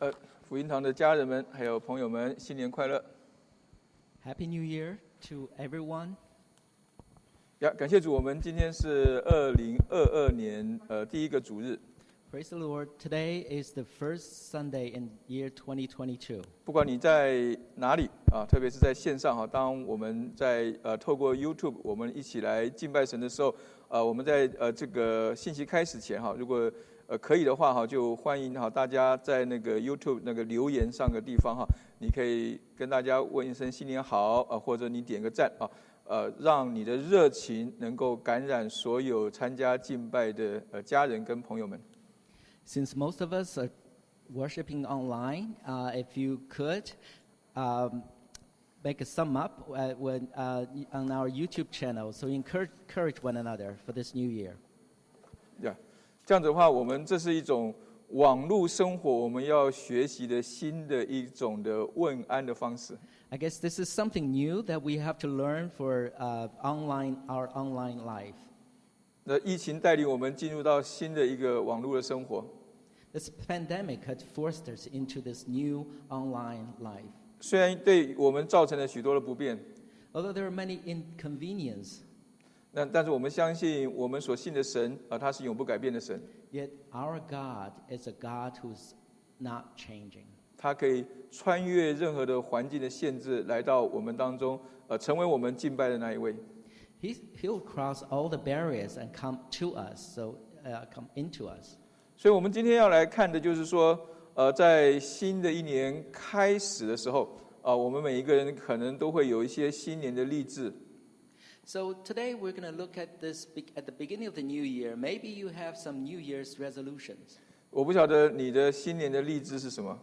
呃，福音堂的家人们，还有朋友们，新年快乐！Happy New Year to everyone. 呀，感谢主，我们今天是二零二二年呃第一个主日。Praise the Lord. Today is the first Sunday in year 2022. 不管你在哪里啊，特别是在线上哈，当我们在呃透过 YouTube 我们一起来敬拜神的时候，呃，我们在呃这个信息开始前哈，如果呃可以的话哈，就欢迎哈大家在那个 YouTube 那个留言上个地方哈，你可以跟大家问一声新年好啊，或者你点个赞啊，呃，让你的热情能够感染所有参加敬拜的呃家人跟朋友们。Since most of us are worshiping online, uh, if you could um, make a sum up when, uh, on our YouTube channel, so encourage, encourage one another for this new year. 呀这样子的话，我们这是一种网络生活我们要学习的新的一种的问安的方式。I guess this is something new that we have to learn for uh, online, our online life. 那疫情带领我们进入到新的一个网络的生活，This pandemic had forced us into this new online life. 虽然对我们造成了许多的不便，Although there are many inconveniences, 那但是我们相信我们所信的神啊，他是永不改变的神，yet our God is a God who's not changing. 他可以穿越任何的环境的限制，来到我们当中，呃，成为我们敬拜的那一位。He's, he'll cross all the barriers and come to us, so uh, come into us. 所以，我们今天要来看的就是说，呃，在新的一年开始的时候，啊、我们每一个人可能都会有一些新年的励志。So today we're going to look at this be- at the beginning of the new year. Maybe you have some New Year's resolutions. 我不晓得你的新年的励志是什么？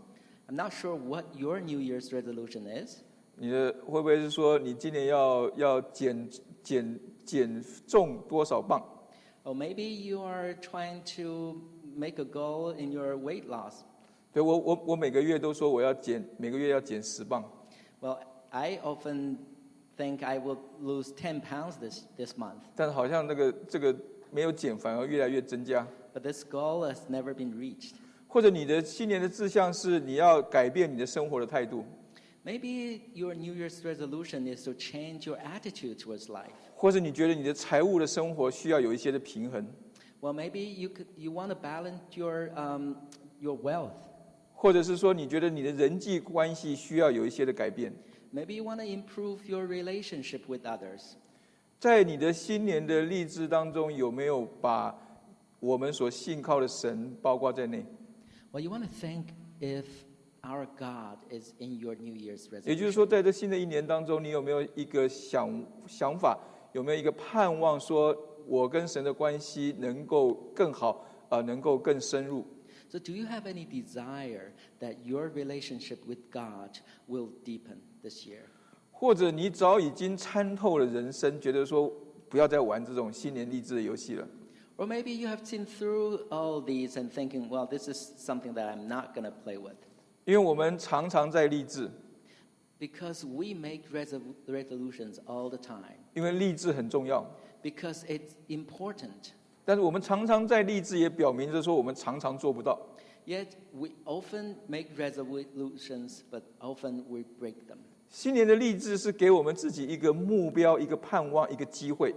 I'm not sure what your New Year's resolution is. 你的会不会是说你今年要要减减减重多少磅？ Or maybe you are trying to make a goal in your weight loss. 对我我我每个月都说我要减，每个月要减十磅。 Well, I often think I will lose 10 pounds this, this month, 但是好像那个这个没有减，反而越来越增加。 but this goal has never been reached. 或者你的新年的志向是你要改变你的生活的态度， Maybe your New Year's resolution is to change your attitude towards life. 或者你觉得你的财务的生活需要有一些的平衡， Well, maybe you, could, you want to balance your, um, your wealth. 或者是说你觉得你的人际关系需要有一些的改变。 Maybe you want to improve your relationship with others. 在你的新年的励志当中，有没有把我们所信靠的神包括在内？ Well, you want to think if our God is in your New Year's 也就是 resolution. 说，在这新的一年当中，你有没有一个想想法，有没有一个盼望，说我跟神的关系能够更好，呃，能够更深入？ So, do you have any desire that your relationship with God will deepen this year? 或者你早已经参透了人生，觉得说不要再玩这种新年励志的游戏了？ Or maybe you have seen through all these and thinking, well, this is something that I'm not going to play with. 因为我们常常在励志， Because we make resol- resolutions all the time. 因为励志很重要。 Because it's important. 但是我们常常在励志，也表明着说我们常常做不到。 Yet we often make resolutions, but often we break them. 新年的励志是给我们自己一个目标、一个盼望、一个机会。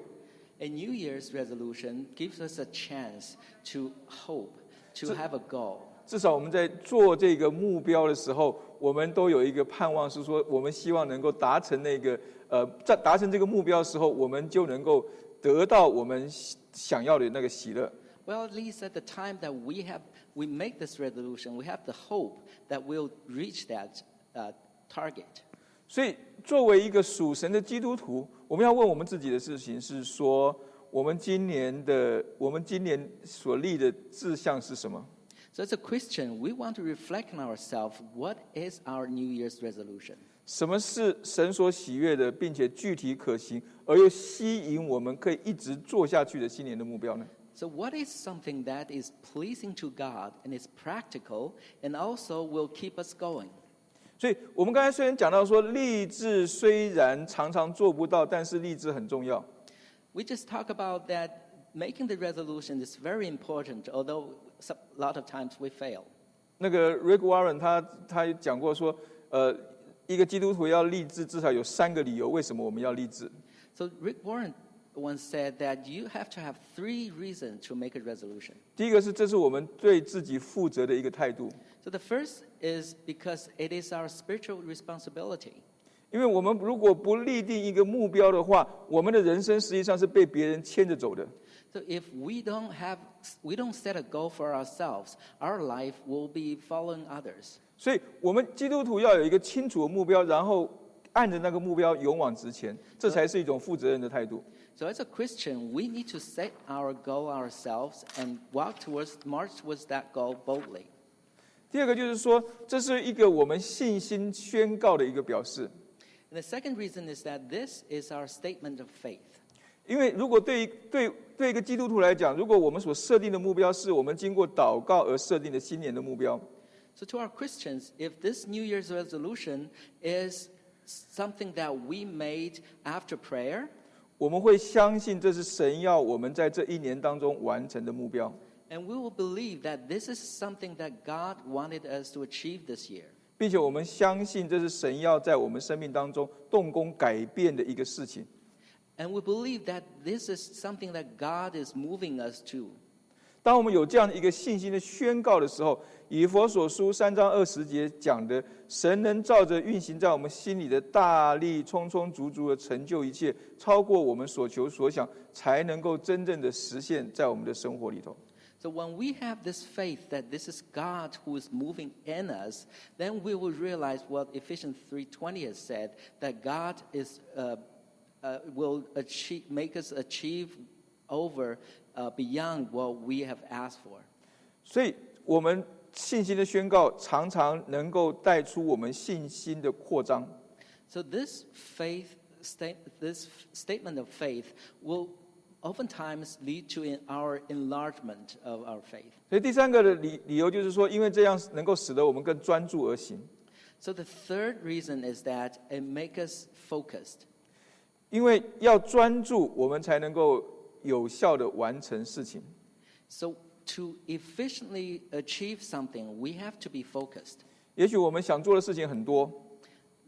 A New Year's resolution gives us a chance to hope, to have a goal. 至少我们在做这个目标的时候，我们都有一个盼望，是说我们希望能够达成那个呃，在达成这个目标的时候，我们就能够得到我们想要的那个喜乐。Well, at least at the time that we have we make this resolution, we have the hope that we'll reach that uh, target. 所以，作为一个属神的基督徒，我们要问我们自己的事情是说，我们今年的我们今年所立的志向是什么？So, as a Christian, we want to reflect on ourselves. What is our New Year's resolution? 什么是神所喜悦的，并且具体可行，而又吸引我们可以一直做下去的新年的目标呢？So, what is something that is pleasing to God and is practical and also will keep us going? 所以，我们刚才虽然讲到说，励志虽然常常做不到，但是励志很重要。We just talk about that making the resolution is very important, although a lot of times we fail. 那个 Rick Warren 他他讲过说，呃，一个基督徒要立志，至少有三个理由，为什么我们要立志？So Rick Warren once said that you have to have three reasons to make a resolution. 第一个是，这是我们对自己负责的一个态度，So the first is because it is our spiritual responsibility. 因为我们如果不立定一个目标的话，我们的人生实际上是被别人牵着走的。 So if we don't have, we don't set a goal for ourselves, our life will be following others. 所以，我们基督徒要有一个清楚的目标，然后按着那个目标勇往直前，这才是一种负责任的态度。 So as a Christian, we need to set our goal ourselves and walk towards, march towards that goal boldly. 第二个就是说，这是一个我们信心宣告的一个表示。The second reason is that this is our statement of faith. 因为如果对于对对一个基督徒来讲，如果我们所设定的目标是我们经过祷告而设定的新年的目标，So to our Christians, if this New Year's resolution is something that we made after prayer, 我们会相信这是神要我们在这一年当中完成的目标。And we will believe that this is something that God wanted us to achieve this year. 并且我们相信这是神要在我们生命当中动工改变的一个事情。And we believe that this is something that God is moving us to. 当我们有这样的一个信心的宣告的时候，以佛所书三章二十节讲的，神能照着运行在我们心里的大力，充充足足的成就一切，超过我们所求所想，才能够真正的实现在我们的生活里头。So when we have this faith that this is God who is moving in us, then we will realize what Ephesians 3:20 has said that God is uh, uh, will achieve, make us achieve over uh, beyond what we have asked for. 所以，我们信心的宣告常常能够带出我们信心的扩张。 So this faith state, this statement of faith will oftentimes lead to in our enlargement of our faith. 所以第三个的理理由就是说，因为这样能够使得我们更专注而行。 So the third reason is that it makes us focused. 因为要专注，我们才能够有效的完成事情。 So to efficiently achieve something, we have to be focused. 也许我们想做的事情很多，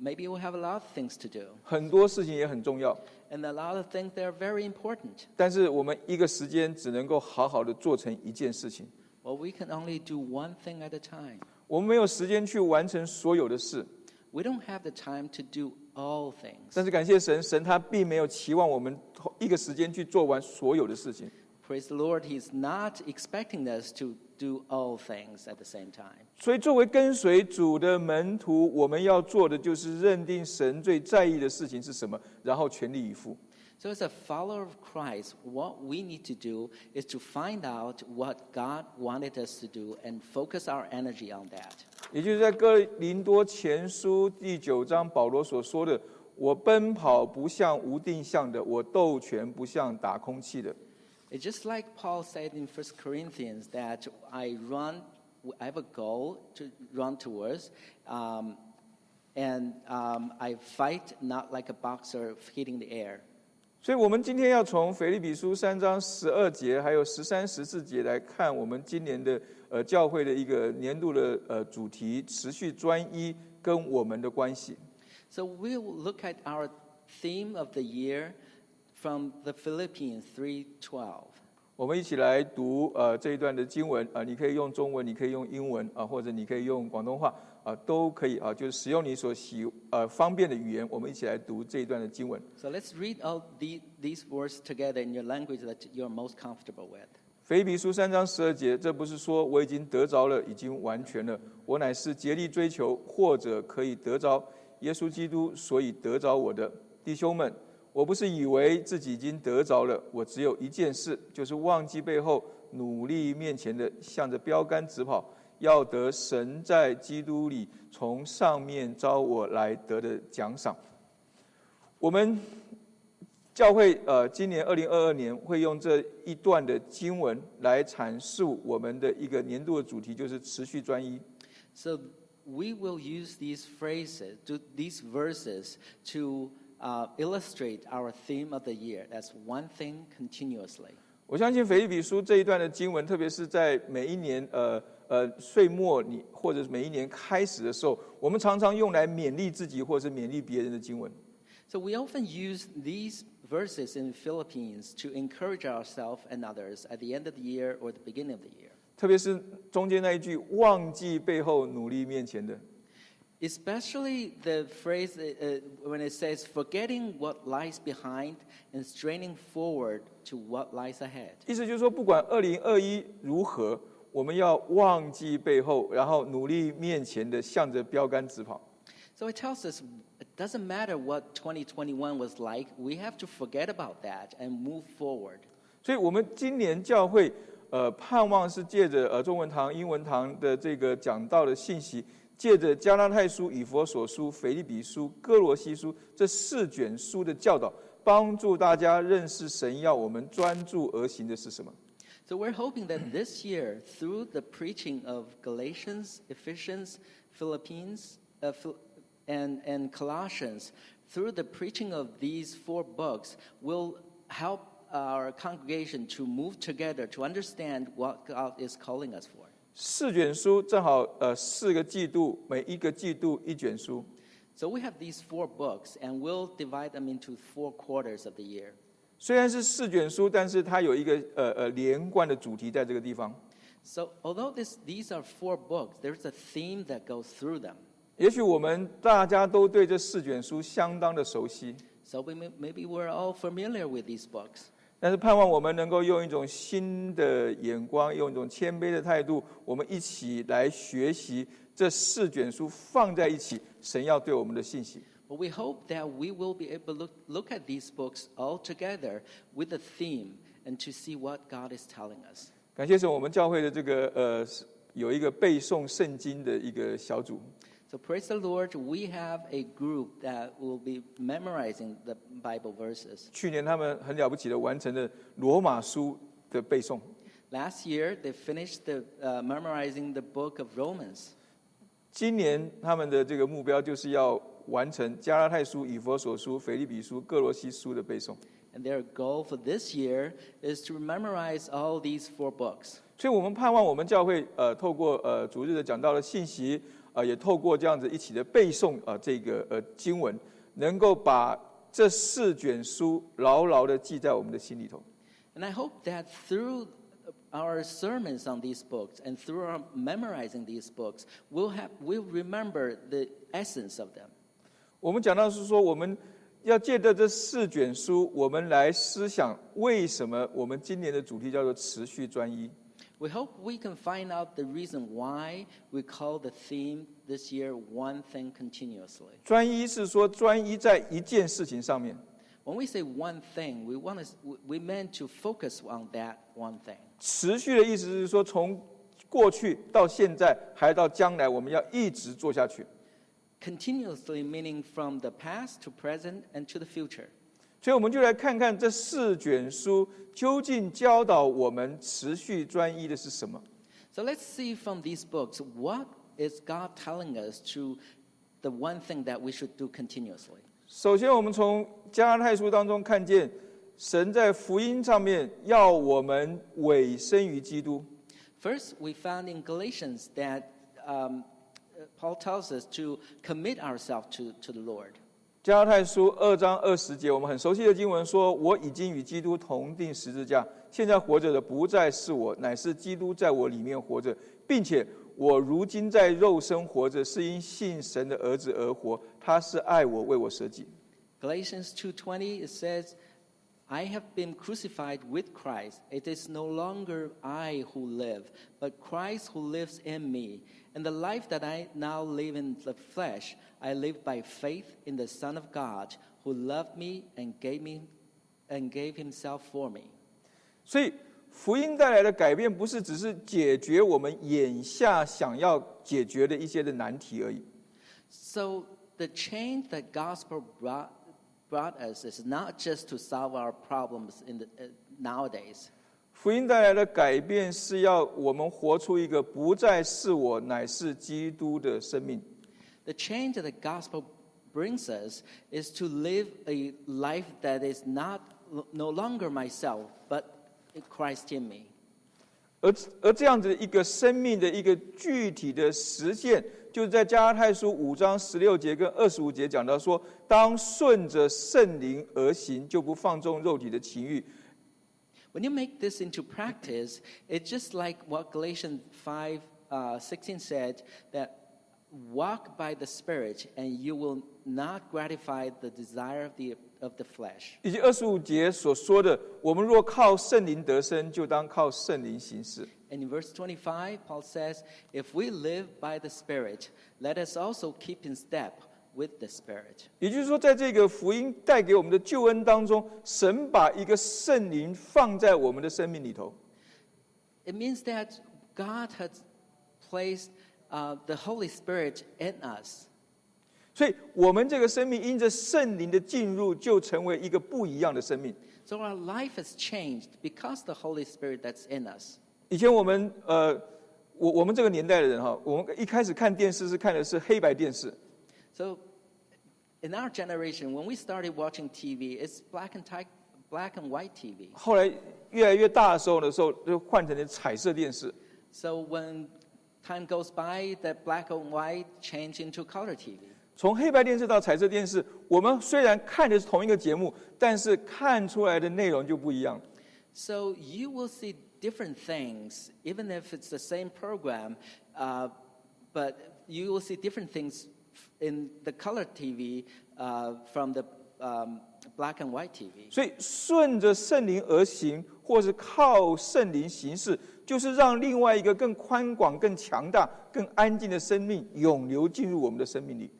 Maybe we have a lot of things to do, 很多事情也很重要， and a lot of things that are very important. 但是我们一个时间只能够好好的做成一件事情。 Well, we can only do one thing at a time. 我们没有时间去完成所有的事， We don't have the time to do all things. 但是感谢神，神他并没有期望我们一个时间去做完所有的事情。 Praise the Lord, He's not expecting us to do all things at the same time. 所以，作为跟随主的门徒，我们要做的就是认定神最在意的事情是什么，然后全力以赴。So, as a follower of Christ, what we need to do is to find out what God wanted us to do and focus our energy on that. 也就是在哥林多前书第九章，保罗所说的：“我奔跑不像无定向的，我斗拳不像打空气的。It's just like Paul said in 1 Corinthians that I run, I have a goal to run towards, um, and um, I fight not like a boxer hitting the air. ”所以，我们今天要从腓立比书三章十二节，还有十三、十四节来看我们今年的呃教会的一个年度的呃主题：持续专一跟我们的关系。 So we'll look at our theme of the year From the Philippians 3:12. 我们一起来读呃这一段的经文啊、你可以用中文，你可以用英文啊、或者你可以用广东话啊、都可以啊，就是使用你所喜呃方便的语言。我们一起来读这一段的经文。So let's read all the, these words together in your language that you're most comfortable with. 腓立比书三章十二节，这不是说我已经得着了，已经完全了，我乃是竭力追求，或者可以得着耶稣基督，所以得着我的弟兄们。我不是以为自己已经得着了，我只有一件事，就是忘记背后，努力面前的，向着标杆直跑，要得神在基督里从上面招我来得的奖赏。我们教会呃，今年二零二二年会用这一段的经文来阐述我们的一个年度的主题，就是持续专一。So we will use these phrases, to, these verses, to uh, illustrate our theme of the year. That's one thing continuously. 我相信腓立比书这一段的经文，特别是在每一年呃 呃岁末你或者是每一年开始的时候，我们常常用来勉励自己或者是勉励别人的经文。 So we often use these verses in Philippines to encourage ourselves and others at the end of the year or the beginning of the year. 特别是中间那一句“忘记背后，努力面前的”， Especially the phrase uh, uh, when it says, forgetting what lies behind and straining forward to what lies ahead. 意思就是说，不管二零二一如何，我们要忘记背后，然后努力面前的，向着标杆直跑。 So it tells us it doesn't matter what 2021 was like, we have to forget about that and move forward. 所以，我们今年教会，呃，盼望是借着呃中文堂、英文堂的这个讲道的信息， 借着加拉太书、以佛所书、腓立比书、哥罗西书这四卷书的教导，帮助大家认识神要我们专注而行的是什么。So we're hoping that this year, through the preaching of Galatians, Ephesians, Philippines, and, and Colossians, through the preaching of these four books, will help our congregation to move together to understand what God is calling us for. 四卷书正好呃四个季度，每一个季度一卷书。So we have these four books, and we'll divide them into four quarters of the year. 虽然是四卷书，但是它有一个呃呃连贯的主题在这个地方。So although this, these are four books, there's a theme that goes through them. 也许我们大家都对这四卷书相当的熟悉，So we may, maybe we're all familiar with these books. 但是盼望我们能够用一种新的眼光，用一种谦卑的态度，我们一起来学习这四卷书放在一起，神要对我们的信息。But we hope that we will be able to look, look at these books all together with a theme and to see what God is telling us. 感谢神，我们教会的这个呃有一个背诵圣经的一个小组，So praise the Lord, we have a group that will be memorizing the Bible verses. 去年他们很了不起的完成了罗马书的背诵。Last year they finished uh, memorizing the book of Romans. 今年他们的这个目标就是要完成加拉太书、以弗所书、腓立比书、歌罗西书的背诵。And their goal for this year is to memorize all these four books. 所以我们盼望我们教会呃透过呃逐日的讲到的信息。呃，也透过这样子一起的背诵啊、呃，这个呃经文，能够把这四卷书牢牢的记在我们的心里头。And I hope that through our sermons on these books and through our memorizing these books, we'll, have, we'll remember the essence of them. 我们讲到是说，我们要借着这四卷书，我们来思想为什么我们今年的主题叫做持续专一。We hope we can find out the reason why we call the theme this year One Thing Continuously. 专一是说专一在一件事情上面。 When we say one thing, we, want to, we meant to focus on that one thing. 持续的意思是说，从过去到现在，还到将来，我们要一直做下去。 Continuously meaning from the past to present and to the future. 所以，我们就来看看这四卷书究竟教导我们持续专一的是什么。 So let's see from these books what is God telling us to the one thing that we should do continuously. 首先，我们从加拉太书当中看见，神在福音上面要我们委身于基督。 First, we found in Galatians that um, uh, Paul tells us to commit ourselves to, to the Lord. 加拉太书二章二十节，我们很熟悉的经文说：“我已经与基督同定十字架，现在活着的不再是我，乃是基督在我里面活着，并且我如今在肉身活着，是因信神的儿子而活。他是爱我，为我舍己。” Galatians 2:20 it says, "I have been crucified with Christ. It is no longer I who live, but Christ who lives in me. And the life that I now live in the flesh, I live by faith in the Son of God, who loved me and gave me and gave himself for me." 所以，福音带来的改变，不是只是解决我们眼下想要解决的一些的难题而已。 So the change that gospel brought, brought us is not just to solve our problems in the, uh, nowadays. 福音带来的改变，是要我们活出一个不再是我，乃是基督的生命。 The change that the gospel brings us is to live a life that is not no longer myself, but Christ in me. 而而这样子一个生命的一个具体的实现，就是在加拉太书五章十六节跟二十五节讲到说，当顺着圣灵而行，就不放纵肉体的情欲。 When you make this into practice, it's just like what Galatians 5 uh, 16 said that walk by the Spirit and you will not gratify the desire of the, of the flesh. 以及二十五节所说的，我们若靠圣灵得生，就当靠圣灵行事。 And in verse 25, Paul says, If we live by the Spirit, let us also keep in step with the Spirit. 也就是说，在这个福音带给我们的救恩当中，神把一个圣灵放在我们的生命里头。 It means that God has placed uh, the Holy Spirit in us. 所以，我们这个生命因着圣灵的进入，就成为一个不一样的生命。 So our life has changed because the Holy Spirit that's in us. 以前我们呃，我我们这个年代的人哈，我们一开始看电视是看的是黑白电视， So in our generation, when we started watching TV, it's black and, ti- black and white TV. 后来越来越大的时候的时候，就换成了彩色电视。 So when time goes by, the black and white change into color TV. 从黑白电视到彩色电视，我们虽然看的是同一个节目，但是看出来的内容就不一样。 So you will see different things, even if it's the same program, uh, but you will see different things in the color TV uh, from the um, black and white TV. 所以顺着圣灵而行，或是靠圣灵行事， 就是让另外一个更宽广、更强大、更安静的生命永流进入我们的生命里。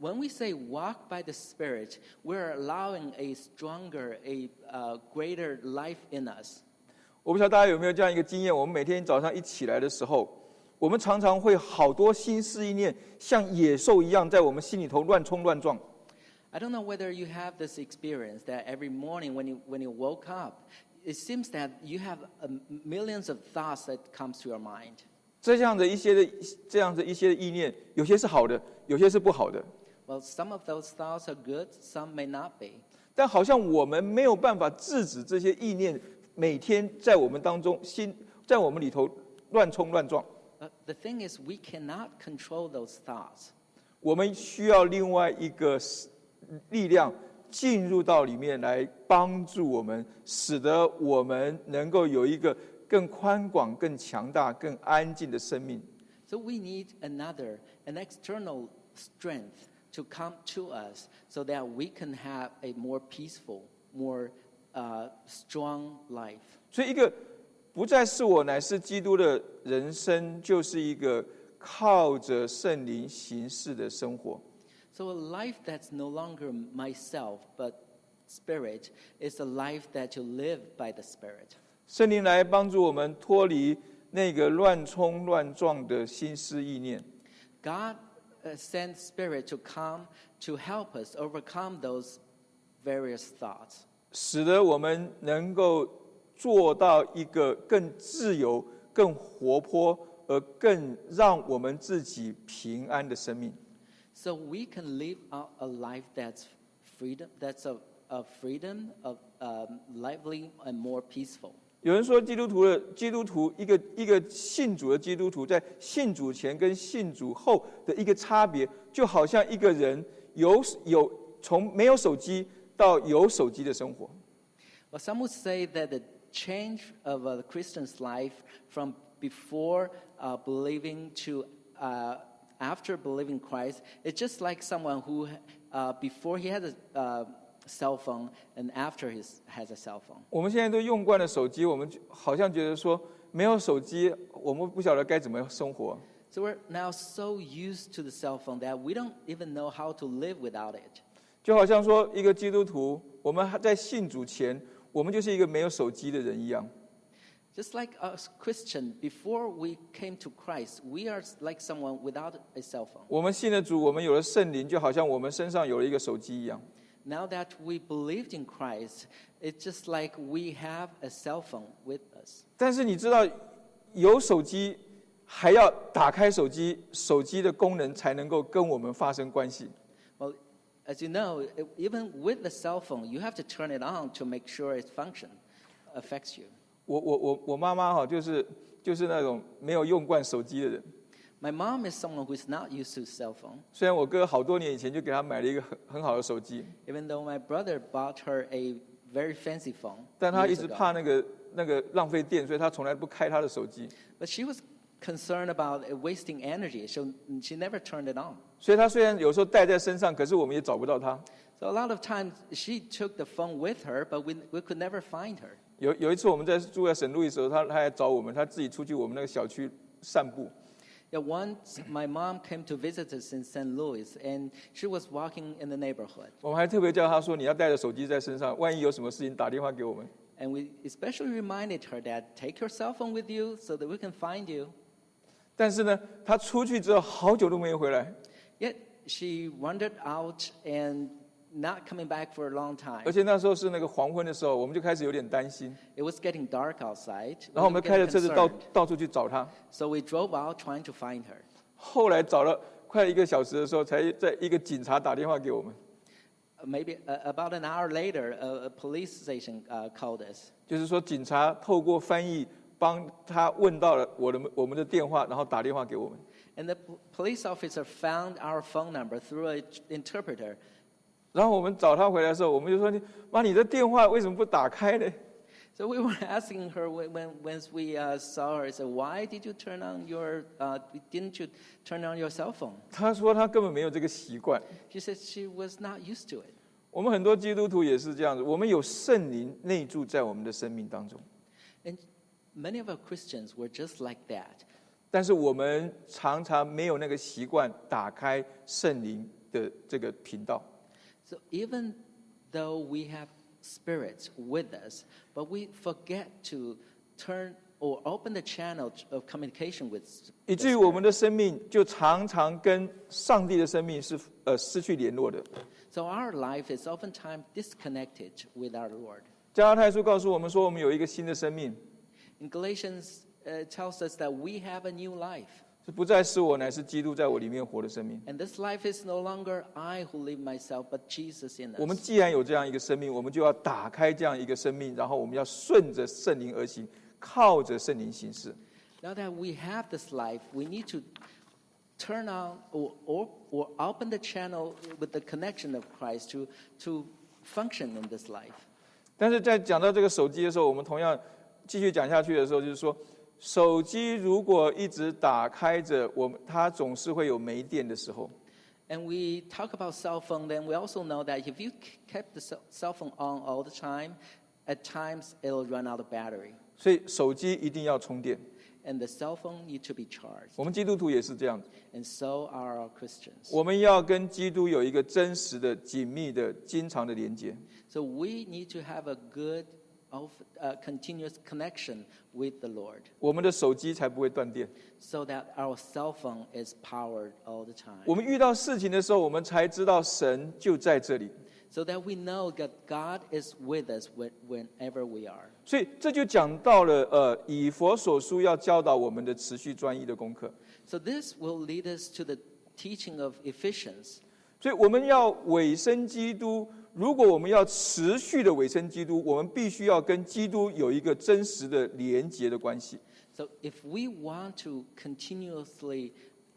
When we say walk by the Spirit, we're allowing a stronger, a uh, greater life in us. 我不晓得大家有没有这样一个经验：我们每天早上一起来的时候，我们常常会好多心思意念像野兽一样在我们心里头乱冲乱撞。I don't know whether you have this experience that every morning when you, when you woke up, it seems that you have uh, millions of thoughts that comes to your mind. 这样的一些的这样的一些的意念，有些是好的，有些是不好的。Well, some of those thoughts are good, some may not be. 但好像我们没有办法制止这些意念每天在我们当中心在我们里头乱冲乱撞。But the thing is, we cannot control those thoughts. 我们需要另外一个力量进入到里面来帮助我们，使得我们能够有一个更宽广、更强大、更安静的生命。So we need another, an external strength to come to us so that we can have a more peaceful, more uh, strong life. 所以，一个不再是我，乃是基督的人生，就是一个靠着圣灵行事的生活。So a life that's no longer myself, but spirit, is a life that you live by the spirit. 圣灵来帮助我们脱离那个乱冲乱撞的心思意念，God uh, sent spirit to come to help us overcome those various thoughts. 使得我们能够做到一个更自由、更活泼，而更让我们自己平安的生命。So we can live out a life that's freedom, that's a, a freedom of um, lively and more peaceful. 有人说，基督徒的基督徒，一个一个信主的基督徒，在信主前跟信主后的一个差别，就好像一个人有有从没有手机到有手机的生活。 Well, some would say that the change of a Christian's life from before uh, believing to uh, after believing Christ, it's just like someone who, uh, before he had a uh, cell phone and after he has a cell phone. 我们现在都用惯了手机，我们就好像觉得说，没有手机，我们不晓得该怎么生活。 So we're now so used to the cell phone that we don't even know how to live without it. 就好像说，一个基督徒，我们还在信主前，我们就是一个没有手机的人一样。 Just like us Christian, before we came to Christ, we are like someone without a cell phone. 我们信了主，我们有了圣灵，就好像我们身上有了一个手机一样。 Now that we believed in Christ, it's just like we have a cell phone with us. 但是你知道，有手机还要打开手机，手机的功能才能够跟我们发生关系。 Well, as you know, e- even with the cell phone, you have to turn it on to make sure its function affects you. 我我我我妈妈哈，就是就是那种没有用惯手机的人。 My mom is someone who is not used to cell phone. 虽然我哥好多年以前就给她买了一个很很好的手机， Even though my brother bought her a very fancy phone, 但她一 years 直 ago. 怕那个那个浪费电，所以她从来不开她的手机。 but she was concerned about it wasting energy, so she never turned it on. 所以她虽然有时候带在身上，可是我们也找不到她。 So a lot of times she took the phone with her, but we, we could never find her. 有有一次我们在住在省路的时候，她她来找我们，她自己出去我们那个小区散步。Yeah, once my mom came to visit us in St. Louis, and she was walking in the neighborhood. 我们还特别叫她说：“你要带着手机在身上，万一有什么事情打电话给我们。And we especially reminded her that take your cell phone with you so that we can find you. ”但是呢，她出去之后好久都没有回来，Yet she wandered out and not coming back for a long time. 而且那时候是那个黄昏的时候，我们就开始有点担心， It was getting dark outside. 然后我 We 们 were 开着 getting 车子到 concerned. 到处去找她。 So we drove out trying to find her. 后来找了快一个小时的时候，才在一个警察打电话给我们， Uh, Maybe uh, about an hour later, a, a police station uh, called us. 就是说警察透过翻译帮他问到了我的我们的电话，然后打电话给我们。 And the p- police officer found our phone number through an interpreter. 然后我们找他回来的时候，我们就说：“你妈，你的电话为什么不打开呢 So we were asking her when, when once we uh, saw her, said, "Why did you turn on your? Uh, didn't you turn on your cell phone?" 他说他根本没有这个习惯。She said she was not used to it. 我们很多基督徒也是这样子，我们有圣灵内住在我们的生命当中，And many of our Christians were just like that. 但是我们常常没有那个习惯打开圣灵的这个频道。So even though we have spirits with us, but we forget to turn or open the channel of communication with. 以 the 至于我 Spirit. 们的生命就常常跟上帝的生命是呃失去联络的。 So our life is oftentimes disconnected with our Lord. 加拉太书告诉我们说，我们有一个新的生命， In Galatians, uh, it tells us that we have a new life. 是不再是我，乃是基督在我里面活的生命。 And this life is no longer I who live myself, but Jesus in 我们 us. 既然有这样一个生命，我们就要打开这样一个生命，然后我们要顺着圣灵而行，靠着圣灵行事。 Now that we have this life, we need to turn on or, or, or open the channel with the connection of Christ to, to function in this life. 但是在讲到这个手机的时候，我们同样继续讲下去的时候，就是说， 手机如果一直打开着，我们它总是会有没电的时候。 And we talk about cell phone, then we also know that if you k- kept the cell- cell phone on all the time, at times it'll run out of battery. 所以手机一定要充电。 And the cell phone need to be charged. 我们基督徒也是这样子， And so are our Christians. 我们要跟基督有一个真实的、紧密的、经常的连接。 So we need to have a good, of uh, continuous connection with the Lord. So that our cell phone is powered all the time. So that we know that God is with us whenever we are. 所以这就讲到了呃，以弗所书要教导我们的持续专一的功课。So this will lead us to the teaching of Ephesians. 所以我们要委身基督。如果我们要持续的委身基督，我们必须要跟基督有一个真实的连结的关系。So if we want to continuously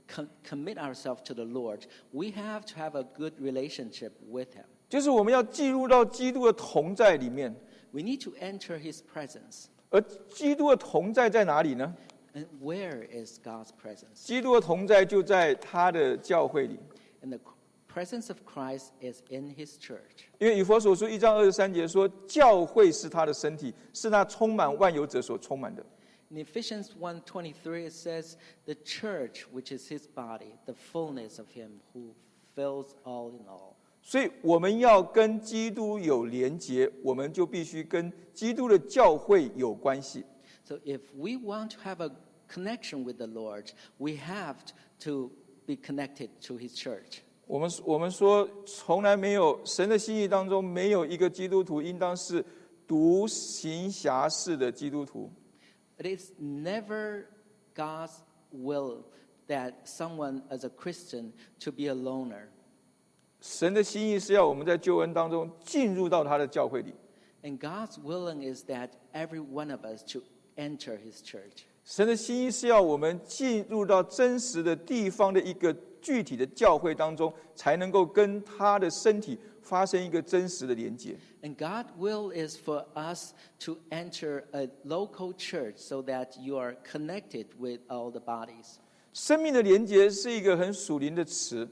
com- commit ourselves to the Lord, we have to have a good relationship with Him. 就是我们要进入到基督的同在里面，We need to enter His presence. 而基督的同在在哪里呢？And where is God's presence? 基督的同在就在他的教会里。And the presence of Christ is in His church. 因为以佛所书一章二十三节说，教会是他的身体，是那充满万有者所充满的。 In Ephesians 1:23 it says the church which is his body the fullness of him who fills all in all. 所以我们要跟基督有连结，我们就必须跟基督的教会有关系。 So if we want to have a connection with the Lord, we have to be connected to his church. 我们我们说，从来没有神的心意当中，没有一个基督徒应当是独行侠式的基督徒。It is never God's will that someone as a Christian to be a loner. 神的心意是要我们在救恩当中进入到他的教会里，And God's willing is that every one of us to enter His church. 神的心意是要我们进入到真实的地方的一个具体的教会当中，才能够跟他的身体发生一个真实的连接。And God's will is for us to enter a local church so that you are connected with all the bodies. 生命的连接是一个很属灵的词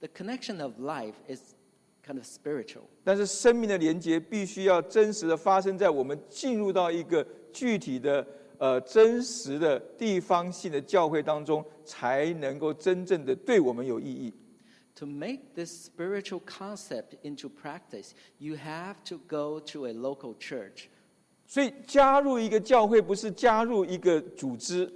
，The connection of life is kind of spiritual. 但是生命的连接必须要真实的发生在我们进入到一个具体的呃真实的地方性的教会当中，才能够真正的对我们有意义。To make this spiritual concept into practice, you have to go to a local church. 所以加入一个教会不是加入一个组织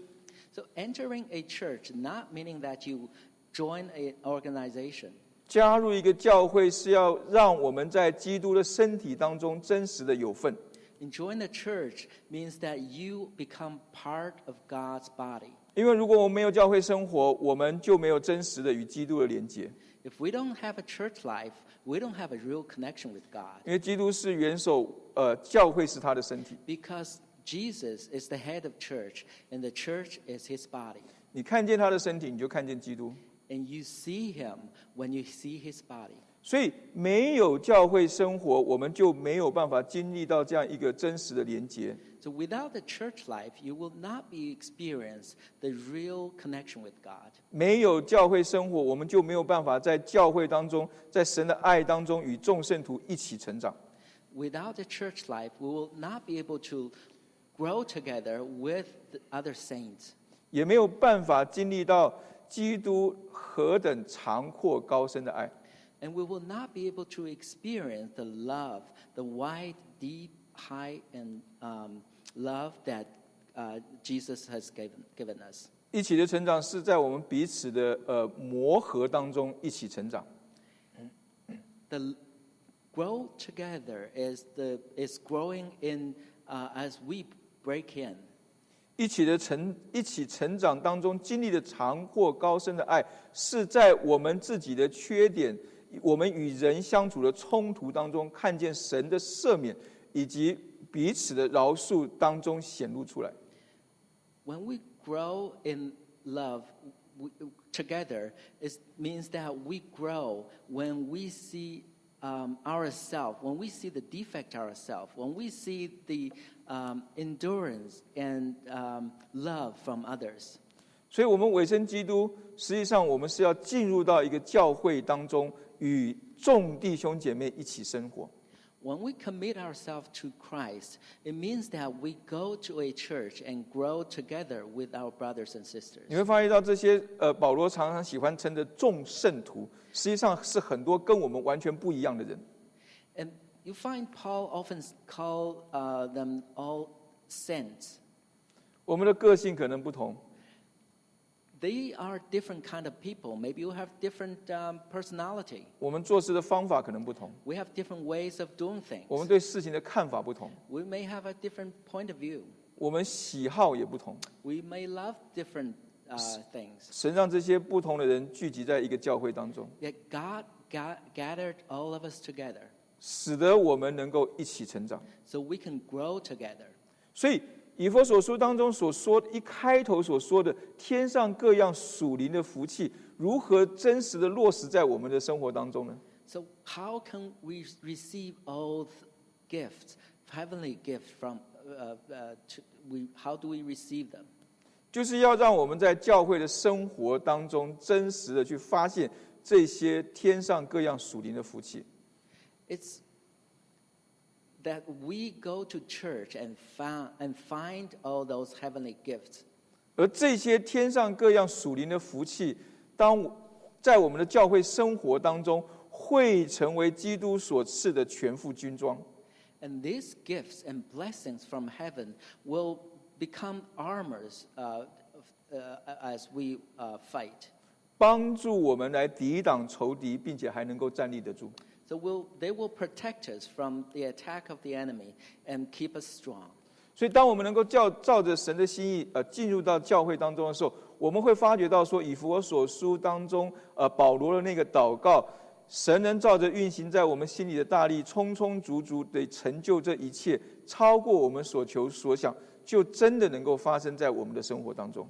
，So entering a church, not meaning that you join an organization. 加入一个教会是要让我们在基督的身体当中真实的有份。And join the church means that you become part of God's body. 因为如果我们没有教会生活，我们就没有真实的与基督的连接。 If we don't have a church life, we don't have a real connection with God 因为基督是元首，呃，教会是他的身体。 because Jesus is the head of church and the church is his body. 你看见他的身体，你就看见基督。 And you see him when you see his body. 所以没有教会生活，我们就没有办法经历到这样一个真实的连接。So without the church life, you will not be experience the real connection with God. 没有教会生活，我们就没有办法在教会当中，在神的爱当中与众圣徒一起成长。Without the church life, we will not be able to grow together with the other saints. 也没有办法经历到基督何等长阔高深的爱。And we will not be able to experience the love, the wide, deep, high, and um, love that uh, Jesus has given, given us. 一起的成长是在我们彼此的呃磨合当中一起成长。 The l- grow together is, the, is growing in uh, as we break in. 一起的成一起成长当中经历的长阔高深的爱，是在我们自己的缺点， 我们与人相处的冲突当中，看见神的赦免以及彼此的饶恕当中显露出来。When we grow in love we, together, it means that we grow when we see um, ourselves, when we see the defect ourselves, when we see the um, endurance and um, love from others. 所以，我们委身基督，实际上我们是要进入到一个教会当中，与众弟兄姐妹一起生活。When we commit ourselves to Christ, it means that we go to a church and grow together with our brothers and sisters. 你会发现到这些呃，保罗常常喜欢称的众圣徒，实际上是很多跟我们完全不一样的人。And you find Paul often call uh, them all saints. 我们的个性可能不同，They are different kind of people. Maybe you have different um, personality. 我们做事的方法可能不同， We have different ways of doing 我们 things. 对事情的看法不同， We may have a different point of view. 我们喜好也不同。 We may love different uh, things. 神让这些不同的人聚集在一个教会当中， Yet God ga- gathered all of us together 使得我们能够一起成长。 so we can grow together. 所以 《以佛所书》当中所说一开头所说的天上各样属灵的福气，如何真实的落实在我们的生活当中呢？So how can we receive all gifts, heavenly gifts from, uh, we how do we receive them？就是要让我们在教会的生活当中，真实的去发现这些天上各样属灵的福气。It's that we go to church and found and find all those heavenly gifts. 而这些天上各样属灵的福气，当在我们的教会生活当中，会成为基督所赐的全副军装。 And these gifts and blessings from heaven will become armors uh, uh, as we uh, fight. 帮助我们来抵挡仇敌，并且还能够站立得住。 So will, they will protect us from the attack of the enemy and keep us strong. 所以，当我们能够照照着神的心意，呃，进入到教会当中的时候，我们会发觉到说，以弗所书当中，呃，保罗的那个祷告，神能照着运行在我们心里的大力，充充足足的成就这一切，超过我们所求所想，就真的能够发生在我们的生活当中。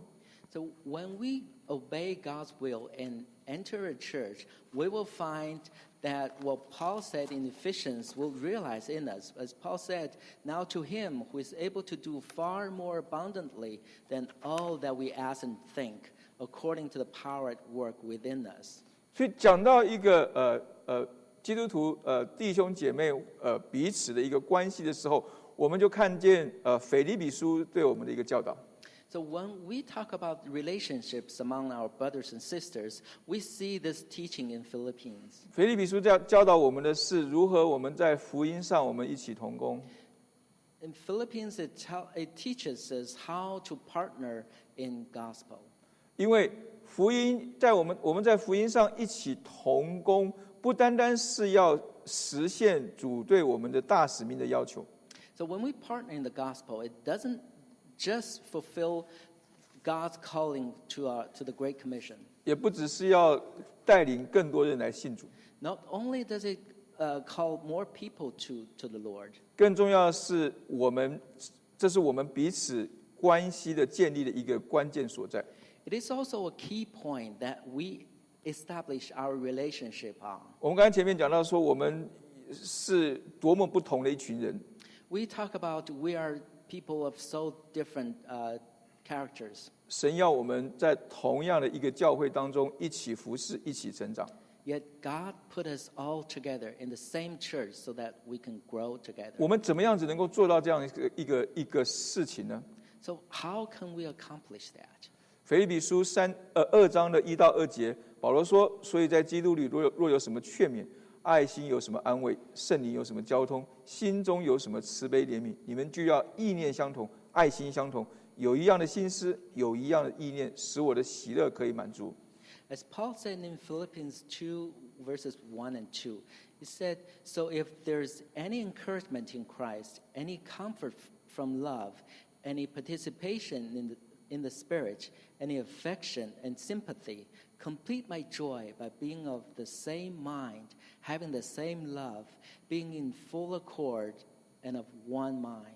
So when we obey God's will and enter a church, we will find that what Paul said in Ephesians will realize in us. As Paul said, now to him who is able to do far more abundantly than all that we ask and think, according to the power at work within us. 所以讲到一个呃呃基督徒呃弟兄姐妹呃彼此的一个关系的时候，我们就看见呃腓立比书对我们的一个教导。so when we talk about relationships among our brothers and sisters, we see this teaching in Philippians. 腓立比书教教导我们的是如何我们在福音上我们一起同工。In Philippians, it, tell, it teaches us how to partner in gospel. 因为福音在我们我们在福音上一起同工，不单单是要实现主对我们的大使命的要求。So when we partner in the gospel, it doesn't just fulfill God's calling to, our, to the Great Commission. 也不只是要带领更多人来信主， Not only does it uh, call more people to, to the Lord, 更重要的是我们这是我们彼此关系的建立的一个关键所在。 it is also a key point that we establish our relationship on. 我们刚才前面讲到说，我们是多么不同的一群人， We talk about we are people of so different uh, characters. 神要我们在同样的一个教会当中一起服侍，一起成长。Yet God put us all together in the same church so that we can grow together. 我们怎么样子能够做到这样一个一个一个事情呢？So how can we accomplish that? 腓立比书三呃二章的一到二节，保罗说：“所以在基督里若有若有什么劝勉，爱心有什么安慰，圣灵有什么交通，心中有什么慈悲怜悯，你们就要意念相同，爱心相同，有一样的心思，有一样的意念，使我的喜乐可以满足。As Paul said in Philippians 2, verses 1 and 2, he said, So if there's any encouragement in Christ, any comfort from love, any participation in the, in the Spirit, any affection and sympathy, complete my joy by being of the same mind, having the same love, being in full accord and of one mind.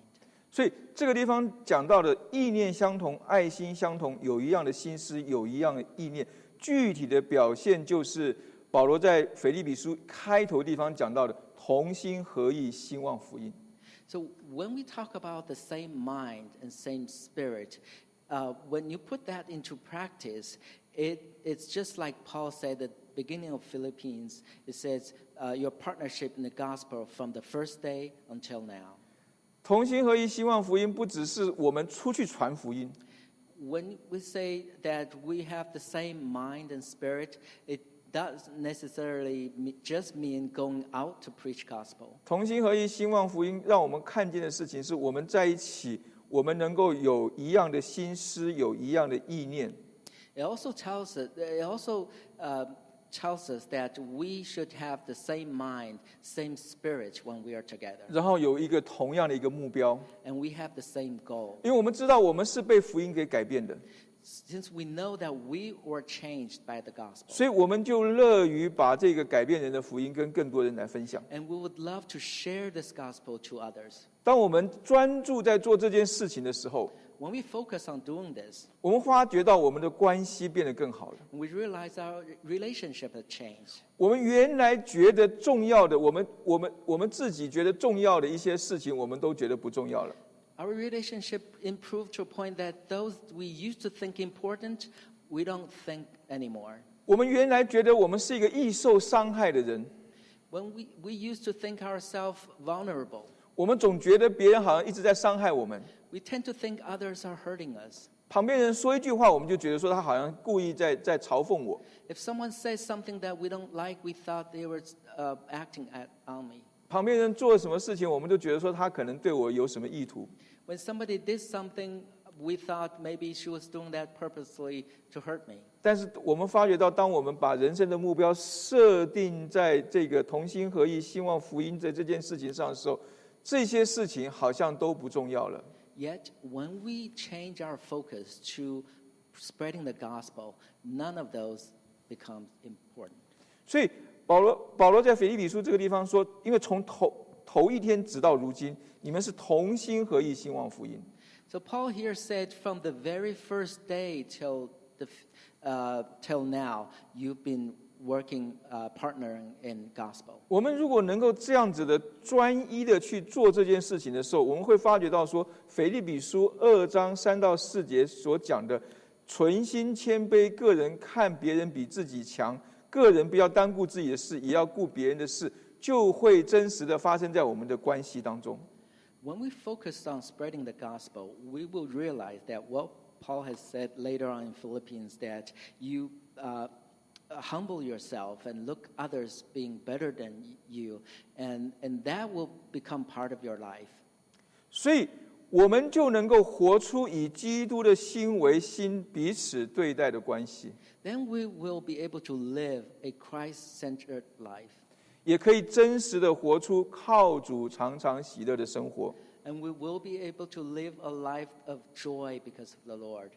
所以这个地方讲到的意念相同、爱心相同，有一样的心思，有一样的意念，具体的表现就是保罗在腓立比书开头地方讲到的同心合意，兴旺福音。 So when we talk about the same mind and same spirit, uh, when you put that into practice, it, it's just like Paul said at the beginning of Philippians, it says, uh, your partnership in the gospel from the first day until now. 同心合一，希望福音不只是我们出去传福音。When we say that we have the same mind and spirit, it doesn't necessarily just mean going out to preach gospel. 同心合一，兴旺福音，让我们看见的事情是我们在一起。我们能够有一样的心思，有一样的意念。It also tells us, it also uh, tells us that we should have the same mind, same spirit when we are together, 然后有一个同样的一个目标，and we have the same goal. 因为我们知道我们是被福音给改变的，Since we know that we were changed by the gospel, 所以我们就乐于把这个改变人的福音跟更多人来分享。and we would love to share this gospel to others. 当我们专注在做这件事情的时候，When we focus on doing this, 我们发觉到我们的关系变得更好了。we realize our relationship has changed. 我们原来觉得重要的，我们我们我们自己觉得重要的一些事情，我们都觉得不重要了。Our relationship improved to a point that those we used to think important, we don't think anymore. 我们原来觉得我们是一个易受伤害的人，When we, we used to think ourselves vulnerable, 我们总觉得别人好像一直在伤害我们。we tend to think others are hurting us. 旁边人说一句话，我们就觉得说他好像故意在在嘲讽我。If someone says something that we don't like, we thought they were uh, acting at, on me. 旁边人做什么事情，我们就觉得说他可能对我有什么意图。When somebody did something, we thought maybe she was doing that purposely to hurt me. 但是我们发觉到，当我们把人生的目标设定在这个同心合意、兴旺福音在这件事情上的时候，这些事情好像都不重要了。 Yet, when we change our focus to spreading the gospel, none of those becomes important. 所以 保罗保罗在腓立比书这个地方说，因为从头头一天直到如今，你们是同心合意兴旺福音。 So Paul here said, from the very first day till the, f- uh, till now, you've been working, uh, partnering in gospel. 我们如果能够这样子的专一的去做这件事情的时候，我们会发觉到说，腓立比书二章三到四节所讲的存心谦卑，个人看别人比自己强，个人不要单顾自己的事，也要顾别人的事，就会真实的发生在我们的关系当中。When we focus on spreading the gospel, we will realize that what Paul has said later on in Philippians that you uh, humble yourself and look others being better than you, and, and that will become part of your life. 所以，我们就能够活出以基督的心为心，彼此对待的关系， Then we will be able to live a Christ centered life. 也可以真实的活出靠主常常喜乐的生活。 And we will be able to live a life of joy because of the Lord.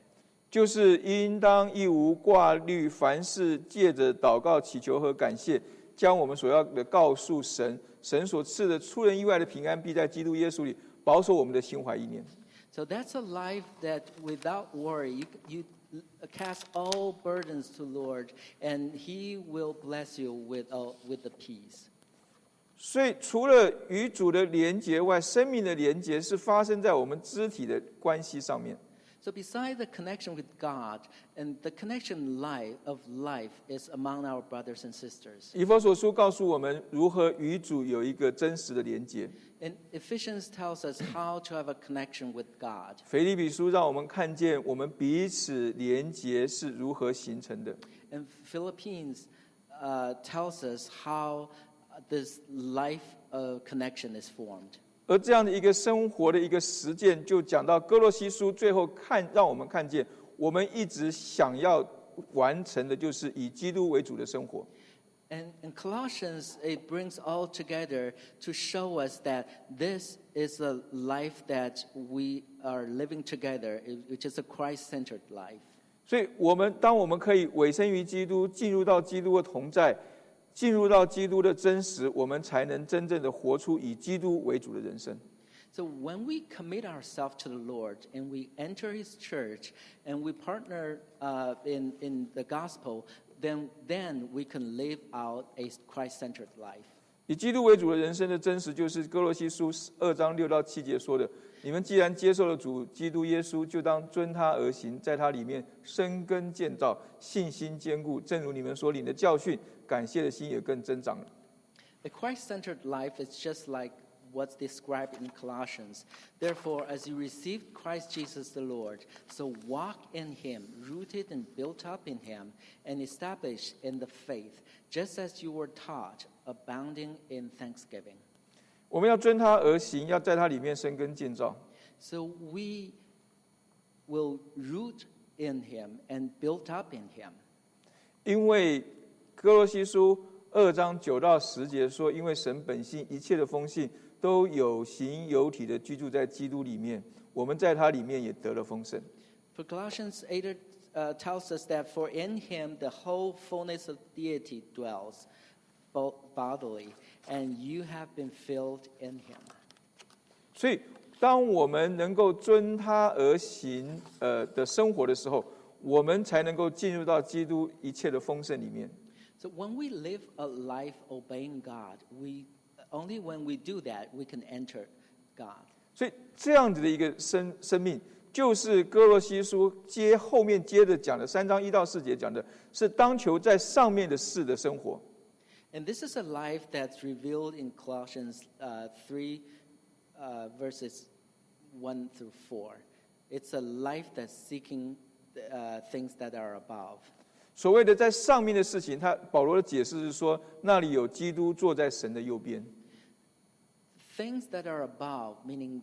就是应当一无挂虑，凡事借着祷告、祈求和感谢，将我们所要的告诉神。神所赐的出人意外的平安，必在基督耶稣里保守我们的心怀意念。So that's a life that without worry, you, you cast all burdens to Lord, and He will bless you with, uh, with the peace. 所以，除了与主的连结外，生命的连结是发生在我们肢体的关系上面。So besides the connection with God and the connection life of life is among our brothers and sisters. 以弗所书告诉我们如何与主有一个真实的连接。And Ephesians tells us how to have a connection with God. 腓立比书让我们看见我们彼此连结是如何形成的。And Philippians uh, tells us how this life uh, connection is formed. 而这样的一个生活的一个实践，就讲到哥罗西书最后看，让我们看见我们一直想要完成的，就是以基督为主的生活。And in Colossians, it brings all together to show us that this is a life that we are living together, which is a Christ centered life. 所以，我们当我们可以委身于基督，进入到基督的同在，进入到基督的真实，我们才能真正的活出以基督为主的人生。So when we commit ourselves to the Lord and we enter His church and we partner uh, in, in the gospel, then, then we can live out a Christ centered life. 以基督为主的人生的真实，就是哥罗西书二章六到七节说的：你们既然接受了主基督耶稣，就当遵他而行，在他里面生根建造，信心坚固。正如你们所领的教训，感谢的心也更增长了。 A Christ centered life is just like what's described in Colossians. Therefore, as you received Christ Jesus the Lord, so walk in him, rooted and built up in him, and established in the faith, just as you were taught, abounding in thanksgiving. 我们要遵他而行，要在他里面生根建造。So we will root in him and built up in him. 因为哥罗西书二章九到十节说，因为神本性一切的丰信都有形有体的居住在基督里面，我们在他里面也得了丰盛。For Colossians 8 uh, tells us that for in him the whole fullness of deity dwells bo- bodily, and you have been filled in him. 所以，当我们能够遵他而行，呃的生活的时候，我们才能够进入到基督一切的丰盛里面。So when we live a life obeying God, we only when we do that we can enter God. 所以，这样子的一个生生命，就是哥罗西书接后面接着讲的三章一到四节讲的，是当求在上面的事的生活。And this is a life that's revealed in Colossians uh, 3, uh, verses 1 through 4. It's a life that's seeking uh, things that are above. 所谓的在上面的事情，他保罗的解释是说，那里有基督坐在神的右边。 Things that are above, meaning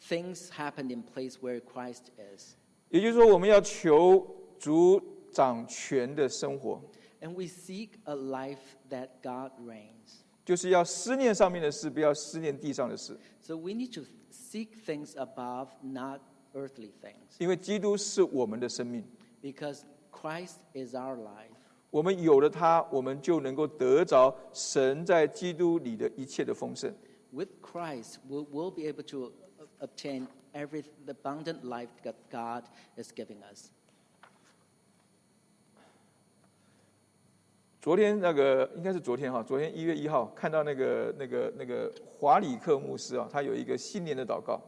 things happen in place where Christ is. 也就是说，我们要求主掌权的生活， And we seek a life that God reigns. 就是要思念上面的事，不要思念地上的事。 So we need to seek things above, not earthly things. 因为基督是我们的生命， Because Christ is our life. 我们有了它，我们就能够得着神在基督里的一切的丰盛。 With Christ, we'll, we'll be able to uh, obtain every the abundant life that God is giving us. 昨天那个应该是昨天哈，昨天一月一号看到那个那个那个华里克牧师啊，他有一个新年的祷告。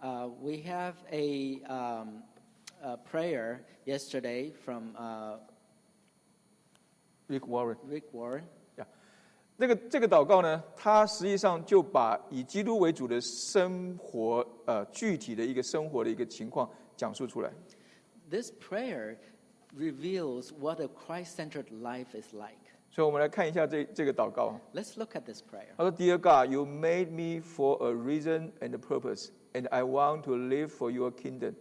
Uh, we have a, um, a prayer yesterday from uh, Rick Warren，Rick Warren. 呀那个这个祷告呢，他实际上就把以基督为主的生活，呃，具体的一个生活的一个情况讲述出来。This prayer reveals what a Christ centered life is like. 所以，我们来看一下这这个祷告。 Let's look at this prayer. 他说：“Dear God, you made me for a reason and a purpose, and I want to live for your kingdom.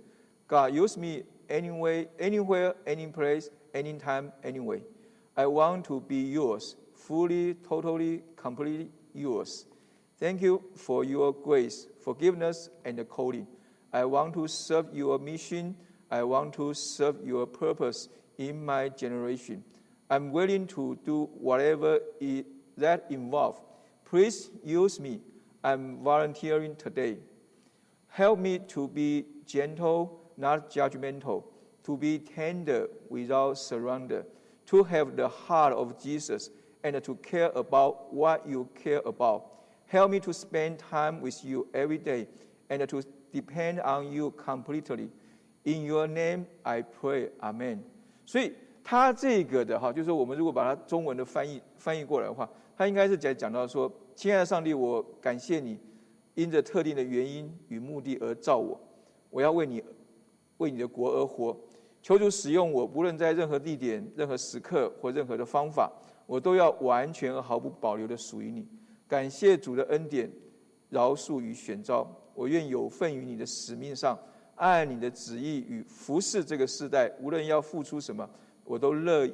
God, use me anyway, anywhere, any place, anytime, anyway. I want to be yours, fully, totally, completely yours. Thank you for your grace, forgiveness, and calling. I want to serve your mission. I want to serve your purpose in my generation. I'm willing to do whatever it, that involves. Please use me. I'm volunteering today. Help me to be gentle, not judgmental, to be tender without surrender, to have the heart of Jesus, and to care about what you care about. Help me to spend time with you every day and to depend on you completely. In your name I pray, Amen. 所以他这个的哈，就是说我们如果把它中文的翻译翻译过来的话，他应该是讲讲到说，亲爱的上帝，我感谢你，因着特定的原因与目的而造我，我要为你为你的国而活。求主使用我，无论在任何地点、任何时刻或任何的方法，我都要完全而毫不保留的属于你。感谢主的恩典、饶恕与选召，我愿有份于你的使命上，按你的旨意与服侍这个时代。无论要付出什么，我都乐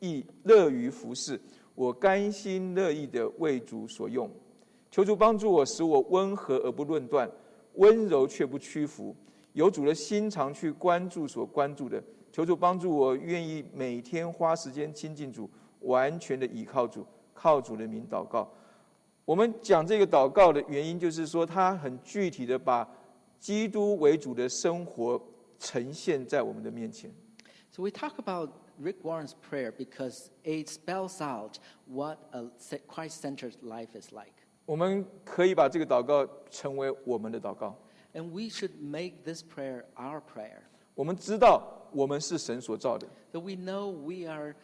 意乐于服侍。我甘心乐意的为主所用。求主帮助我，使我温和而不论断，温柔却不屈服，有主的心肠去关注所关注的。求主帮助我，愿意每天花时间亲近主，完全的倚靠主，靠主的名祷告。我们讲这个祷告的原因，就是说他很具体的把基督为主的生活呈现在我们的面前。 So we talk about Rick Warren's prayer because it spells out what a Christ centered life is like. 我们可以把这个祷告成为我们的祷告。 And we should make this prayer our prayer. 我们知道我们是神所造的， That we know we are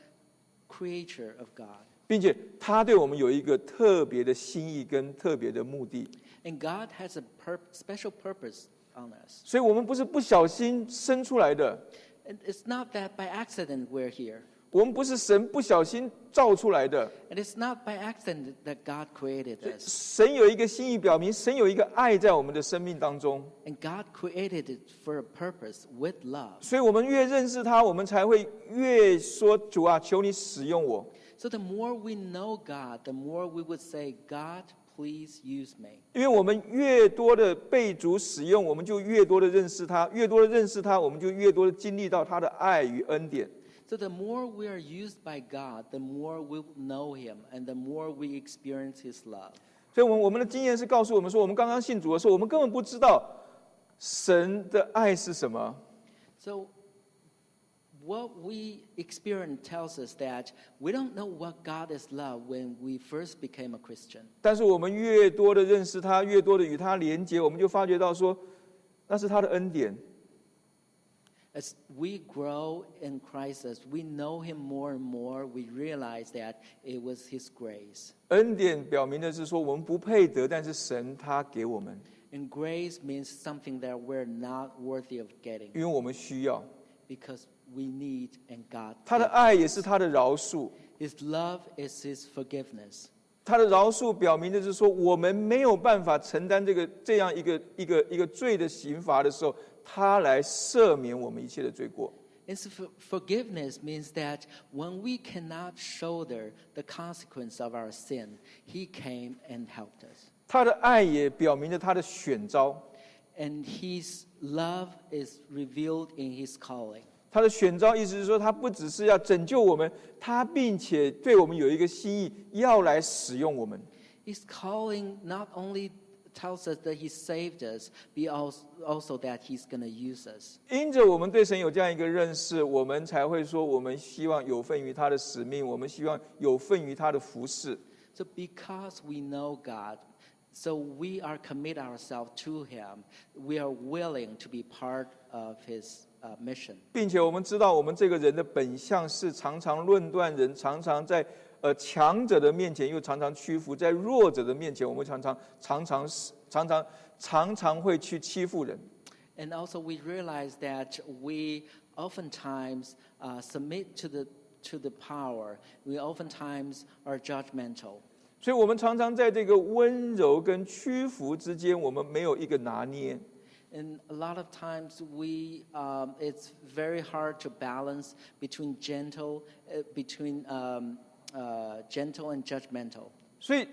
creature of God. 并且他对我们有一个特别的心意跟特别的目的， And God has a pur- special purpose on us. 所以我们不是不小心生出来的， And it's not that by accident we're here. 我们不是神不小心造出来的。 And it's not by accident that God created us. 神有一个心意，表明神有一个爱在我们的生命当中， And God created it for a purpose with love. 所以我们越认识他，我们才会越说主啊，求你使用我。 So the more we know God, the more we would say, God, please use me. 因为我们越多的被主使用，我们就越多的认识他；越多的认识他，我们就越多的经历到他的爱与恩典。So the more we are used by God, the more we know Him and the more we experience His love. 所以，我们我们的经验是告诉我们说，我们刚刚信主的时候，我们根本不知道神的爱是什么。So what we experience tells us that we don't know what God is love when we first became a Christian. 但是，我们越多的认识他，越多的与他连接，我们就发觉到说，那是他的恩典。 As we grow in Christ, as we know Him more and more, we realize that it was His grace. 恩典表明的是说，我们不配得，但是神他给我们， And grace means something that we're not worthy of getting 因为我们需要。 because we need and God. 他的 gives. 爱也是他的饶恕， His love is His forgiveness. 他的饶恕表明的是说，我们没有办法承担这个这样一个一个一个罪的刑罚的时候，他来赦免我们一切的罪过。 And so for- forgiveness means that when we cannot shoulder the consequence of our sin, He came and helped us. 他的爱也表明了他的选召， And His love is revealed in His calling. 他的选召意思是说，他不只是要拯救我们，他并且对我们有一个心意，要来使用我们。His calling not only tells us that He saved us, but also, that He's going to use us. 因着我们对神有这样一个认识，我们才会说，我们希望有份于他的使命，我们希望有份于他的服饰。So because we know God, so we are commit ourselves to Him. We are willing to be part of His 并且我们知道，我们这个人的本相是常常论断人，常常在呃强者的面前又常常屈服，在弱者的面前，我们常常常常常常常常会去欺负人。And also we realize that we often times uh submit to the to the power. We often times are judgmental. 所以我们常常在这个温柔跟屈服之间，我们没有一个拿捏。And a lot of times, we, um, it's very hard to balance between gentle, uh, between um, uh, gentle and judgmental. 所以，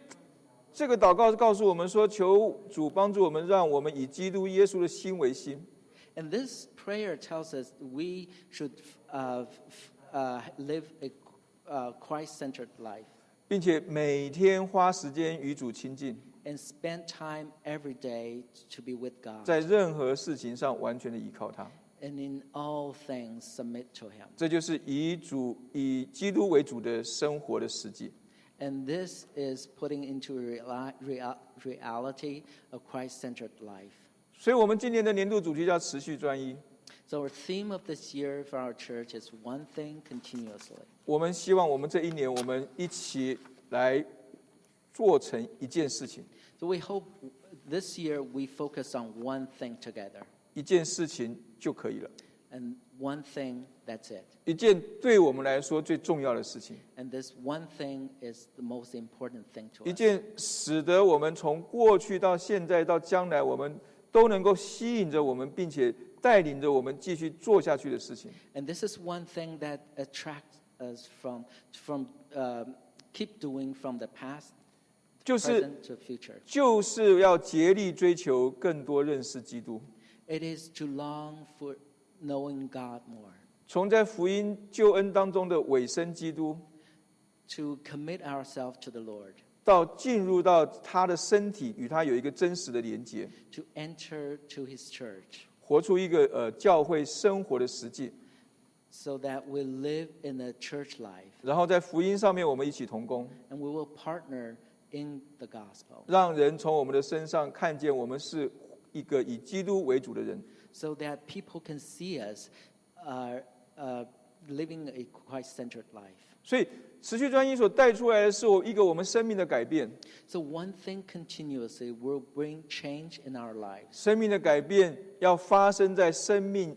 这个祷告告诉我们说：求主帮助我们，让我们以基督耶稣的心为心， And this prayer tells us we should uh, f- uh, live a uh, Christ-centered life 并且每天花时间与主亲近， and spend time every day to be with God. 在任何事情上完全的依靠他。 and in all things submit to Him. 这就是以主以基督为主的生活的实际。 And this is putting into reali- real- reality a Christ-centered life. 所以，我们今年的年度主题叫持续专一。 So our theme of this year for our church is one thing continuously. 我们希望我们这一年，我们一起来做成一件事情， So we hope this year we focus on one thing together. 一件事情就可以了， And one thing, that's it. 一件对我们来说最重要的事情， And this one thing is the most important thing to 一 us. 件使得我们从过去到现在到将来，我们都能够吸引着我们，并且带领着我们继续做下去的事情。 And this is one thing that attracts us from, from um, keep doing from the past, 就是。就是要竭力追求更多认识基督。It is to long for knowing God more, 从在福音救恩当中的委身基督，to commit ourselves to the Lord, 到进入到他的身体，与他有一个真实的连接，to enter to His church, 活出一个呃教会生活的实际。so that we live in a church life 然后在福音上面，我们一起同工，and we will partner in the gospel, 让人从我们的身上看见我们是一个以基督为主的人。 so that people can see us uh, uh, living a Christ-centered life. 所以持续专一所带出来的是我一个我们生命的改变， So one thing continuously will bring change in our lives. 生命的改变要发生在生命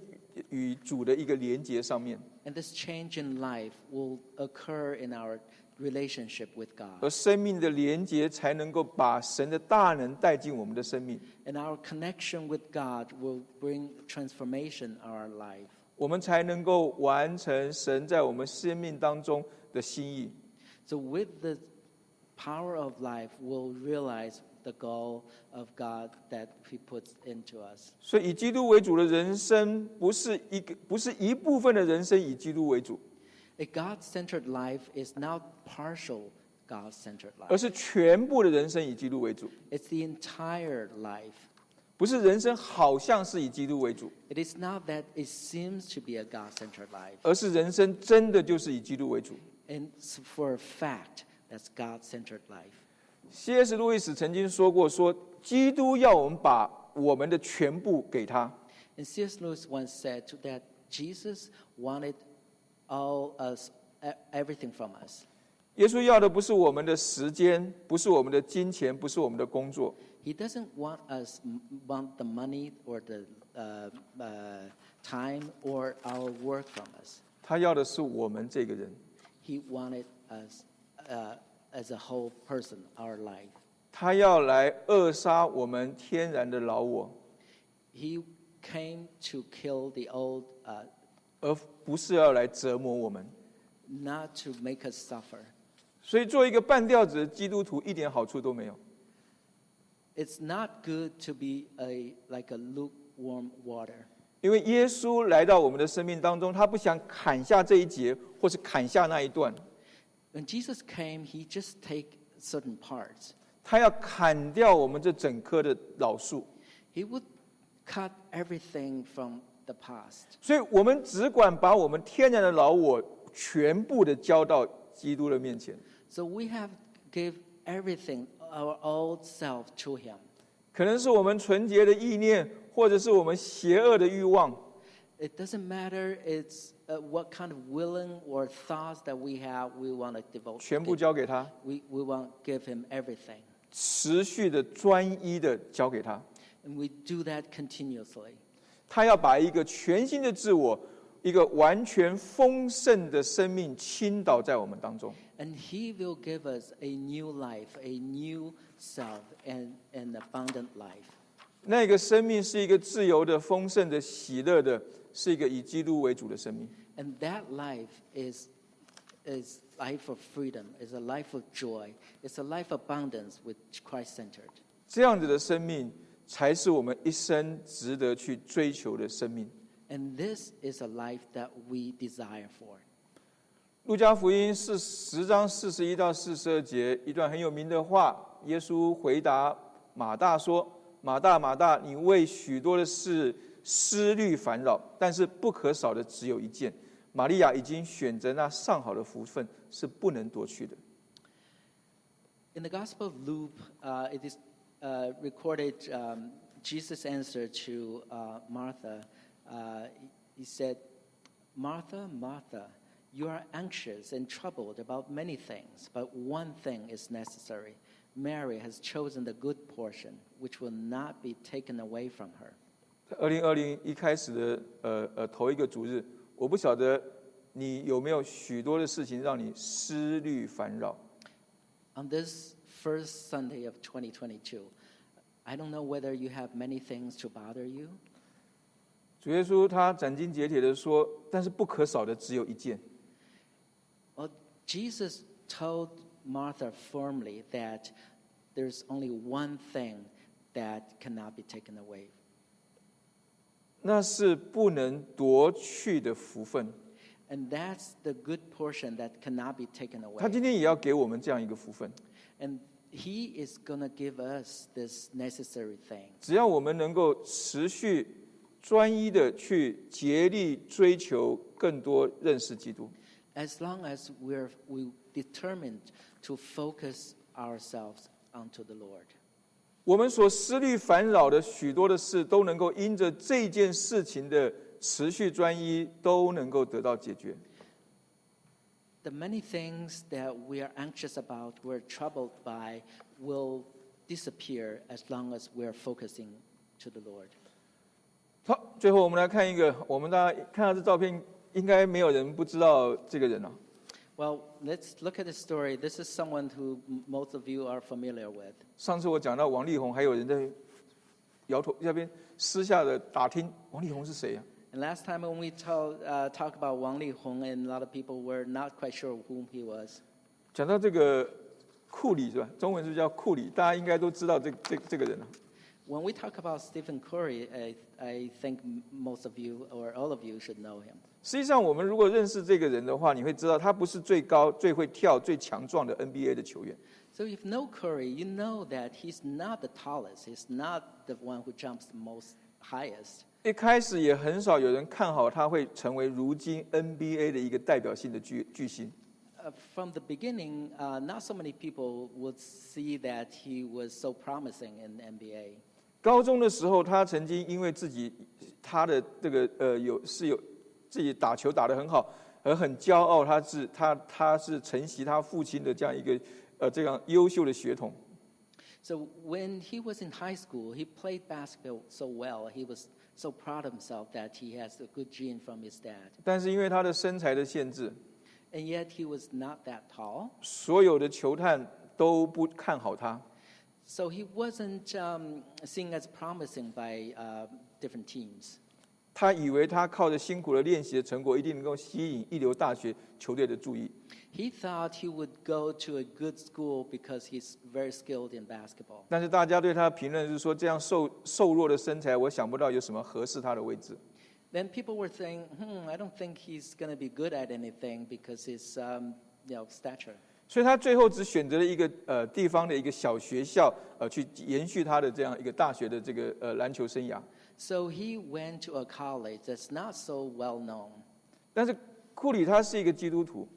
与主的一个连接上面。 And this change in life will occur in our relationship with God. 而生命的连接才能够把神的大能带进我们的生命， And our connection with God will bring transformation in our life. 我们才能够完成神在我们生命当中的心意。 So with the power of life, we'll realize the goal of God that He puts into us. 所以，以基督为主的人生，不是一个，不是一部分的人生以基督为主， A God-centered life is not partial God-centered 而 life. 是全部的人生以基督为主。 It's the entire life. 不是人生好像是以基督为主， It is not that it seems to be a God-centered life. 而是人生真的就是以基督为主。 And s- for a fact, that's God-centered life. C.S. 路易斯曾经说过说基督要我们把我们的全部给他， And C.S. Lewis once said to- that Jesus wanted all us, e- everything from us. 耶稣要的不是我们的时间，不是我们的金钱，不是我们的工作， He doesn't want us m- want the money or the uh, uh, time or our work from us. 他要的是我们这个人。 He wanted us uh, as a whole person, our life. 他要来扼杀我们天然的老我， He came to kill the old, uh, 而不是要来折磨我们。not to make us suffer. 所以，做一个半吊子的基督徒一点好处都没有。It's not good to be a like a lukewarm water. 因为耶稣来到我们的生命当中，他不想砍下这一节，或是砍下那一段，When Jesus came, he just take certain parts. 他要砍掉我们这整棵的老树。He would cut everything from the past. 所以我们只管把我们天然的老我全部的交到基督的面前。 So we have give everything, our old self to him. 可能是我们纯洁的意念，或者是我们邪恶的欲望， It doesn't matter it's uh, what kind of willing or thoughts that we have, we want to devote. 全部交给他， We, we want to give him everything. 持续的专一的交给他。 And we do that continuously. 他要把一个全新的自我，一个完全丰盛的生命倾倒在我们当中。And he will give us a new life, a new self, and an abundant life. 那个生命是一个自由的、丰盛的、喜乐的，是一个以基督为主的生命。And that life is, is life of freedom, is a life of joy, it's a life of abundance with Christ-centered. 这样子的生命，才是我们一生值得去追求的生命。And this is a life that we desire for. 路加福音是十章四十一到四十二节一段很有名的话。耶稣回答马大说：“马大，马大，你为许多的事思虑烦扰，但是不可少的只有一件。玛利亚已经选择那上好的福分，是不能夺去的。In the Gospel of Luke, uh, it is uh, recorded um, Jesus' answer to uh, Martha. Uh, he said, Martha, Martha, you are anxious and troubled about many things, but one thing is necessary. Mary has chosen the good portion, which will not be taken away from her. 二零二零一开始的呃呃头一个主日，我不晓得你有没有许多的事情让你思虑烦扰。 On this first Sunday of 2022, I don't know whether you have many things to bother you. 主耶稣他斩钉截铁的说：“但是不可少的只有一件。” Well, Jesus told Martha firmly that there's only one thing that cannot be taken away. 那是不能夺去的福分。 And that's the good portion that cannot be taken 他 away. 今天也要给我们这样一个福分， And He is going to give us this necessary thing. 只要我们能够持续专一的去竭力追求更多认识基督，As long as we're we determined to focus ourselves onto the Lord. 我们所思虑烦扰的许多的事，都能够因着这件事情的持续专一，都能够得到解决。The many things that we are anxious about, we're troubled by, will disappear as long as we're focusing to the Lord. 好，最后我们来看一个，我们大家看到这照片，应该没有人不知道这个人啊。 Well, let's look at the story. This is someone who m- most of you are familiar with. 上次我讲到王力宏，还有人在摇头，那边私下的打听王力宏是谁啊？ And last time when we told, uh, talked about Wang Lihong, and a lot of people were not quite sure whom he was. 讲到这个库里是吧？中文是叫库里，大家应该都知道这这这个人啊。 When we talk about Stephen Curry, I, I think m- most of you or all of you should know him. 实际上，我们如果认识这个人的话，你会知道他不是最高、最会跳、最强壮的 NBA 的球员。 So if you know Curry, you know that he's not the tallest. He's not the one who jumps the most highest. 一开始也很少有人看好他会成为如今 NBA 的一个代表性的巨巨星。Uh, from the beginning, uh, not so many people would see that he was so promising in NBA. 高中的时候，他曾经因为自己他的这个呃有是有自己打球打得很好，而很骄傲，他是他他是承袭他父亲的这样一个呃这样优秀的血统。So when he was in high school, he played basketball so well. He was so proud of himself that he has a good gene from his dad. 但是因为他的身材的限制，And yet he was not that tall. 所有的球探都不看好他。So he wasn't um, seen as promising by uh, different teams. 他以为他靠着辛苦的练习的成果，一定能够吸引一流大学球队的注意。He thought he would go to a good school because he's very skilled in basketball. 但是大家对他的评论是说，这样瘦瘦弱的身材，我想不到有什么合适他的位置。 Then people were saying, hmm, I don't think he's going to be good at anything because his um, you know, stature. 所以他最后只选择了一个呃地方的一个小学校，呃，去延续他的这样一个大学的这个呃篮球生涯。 So he went to a college that's not so well known, 但是库里他是一个基督徒，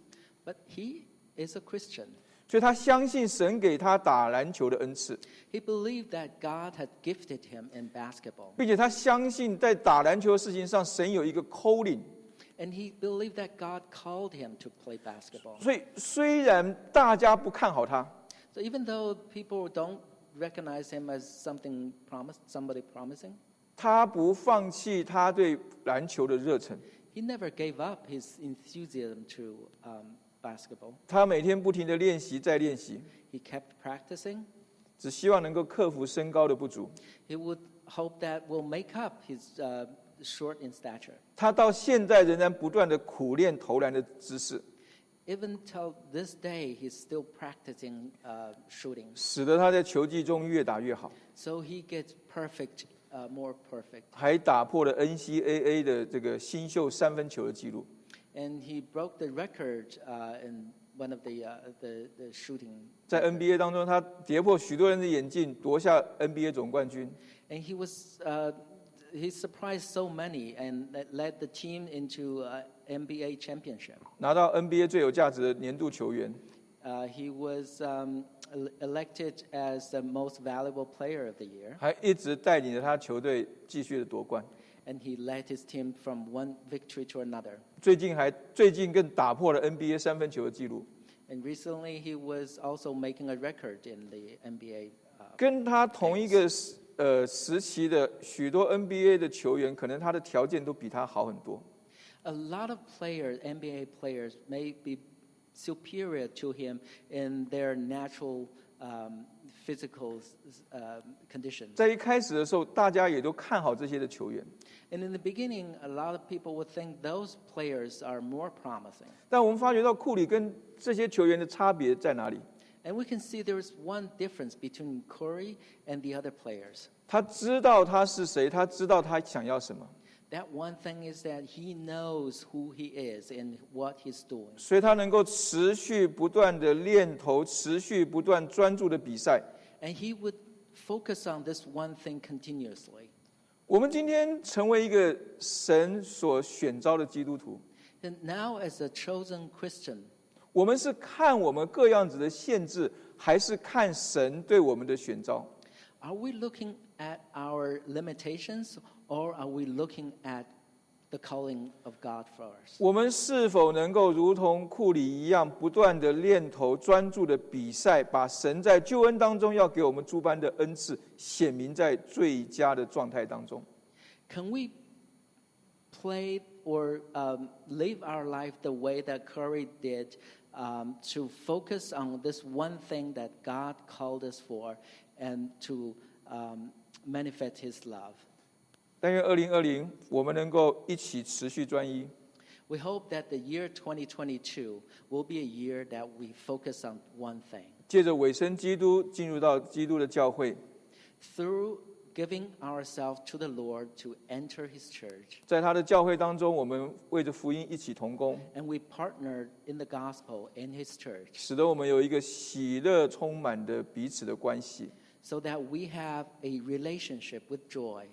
but he is a Christian. 所以他相信神给他打篮球的恩赐， He believed that God had gifted him in basketball. 并且他相信在打篮球的事情上，神有一个 calling。 And he believed that God called him to play basketball. 所以虽然大家不看好他， So even though people don't recognize him as something promised, somebody promising, 他不放弃他对篮球的热忱， he never gave up his enthusiasm to um, basketball. 他每天不停的练习再练习， He kept practicing. 只希望能够克服身高的不足。 He would hope that will make up his uh, short in stature. 他到现在仍然不断的苦练投篮的姿势， Even till this day, he's still practicing uh, shooting. 使得他在球技中越打越好， So he gets perfect, uh, more perfect. 还打破了 NCAA 的这个新秀三分球的记录。 And he broke the record uh, in one of the, uh, the, the shooting. 在 NBA 当中，他跌破许多人的眼镜，夺下 NBA 总冠军。 And he was, uh, he surprised so many and that led the team into uh, NBA championship. 拿到 NBA 最有价值的年度球员， Uh, he was um, el- elected as the most valuable player of the year. 还一直带领着他球队继续的夺冠。 And he led his team from one victory to another. 最近还最近更打破了 NBA 三分球的记录。 And recently, he was also making a record in the NBA. Uh, 跟他同一个时呃时期的许多 NBA 的球员，可能他的条件都比他好很多。 a lot of players, NBA players, may be superior to him in their natural um, physical um, conditions. 在一开始的时候，大家也都看好这些的球员， And in the beginning, a lot of people would think those players are more promising. 但我们发觉到库里跟这些球员的差别在哪里？ And we can see there is one difference between Curry and the other players. 他知道他是谁，他知道他想要什么， That one thing is that he knows who he is and what he's doing. 所以他能够持续不断的练投，持续不断专注的比赛。And he would focus on this one thing continuously. 我们今天成为一个神所选召的基督徒，And now, as a chosen Christian, 我们是看我们各样子的限制，还是看神对我们的选召？are we looking at our limitations or are we looking at the calling of God for us? 我们是否能够如同库里一样，不断的练投，专注的比赛，把神在救恩当中要给我们诸般的恩赐显明在最佳的状态当中 Can we play or um, live our life the way that Curry did um, to focus on this one thing that God called us for and to um, manifest His love? 但愿二零二零我们能够一起持续专一， We hope that the year 2022 will be a year that we focus on one thing. 借着委身基督进入到基督的教会， through giving ourselves to the Lord to enter His church. 在他的教会当中，我们为着福音一起同工， And we partnered in the gospel in His church 使得我们有一个喜乐充满的彼此的关系， So that we have a relationship with joy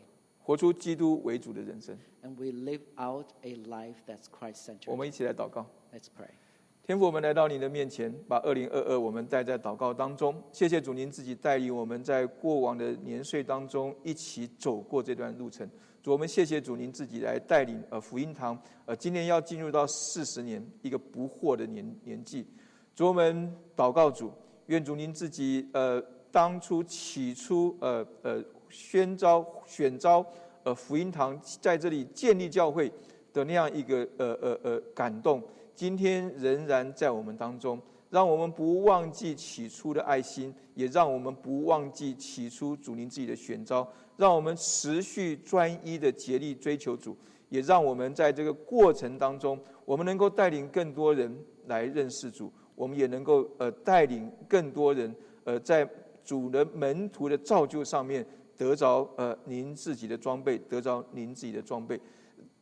活出基督为主的人生。and we live out a life that's Christ 我们一起来祷告。Let's pray. 天父，我们来到你的面前，把二零二二我们带在祷告当中。谢谢主，您自己带领我们在过往的年岁当中一起走过这段路程。主，我们谢谢主，您自己来带领呃福音堂，呃，今年要进入到四十年一个不惑的年年纪。主，我们祷告主，愿主您自己呃当初起初呃呃宣召选召呃福音堂在这里建立教会的那样一个呃呃呃感动。今天仍然在我们当中，让我们不忘记起初的爱心，也让我们不忘记起初主您自己的选召，让我们持续专一的竭力追求主，也让我们在这个过程当中，我们能够带领更多人来认识主，我们也能够呃带领更多人呃在主的门徒的造就上面得着呃您自己的装备，得着您自己的装备。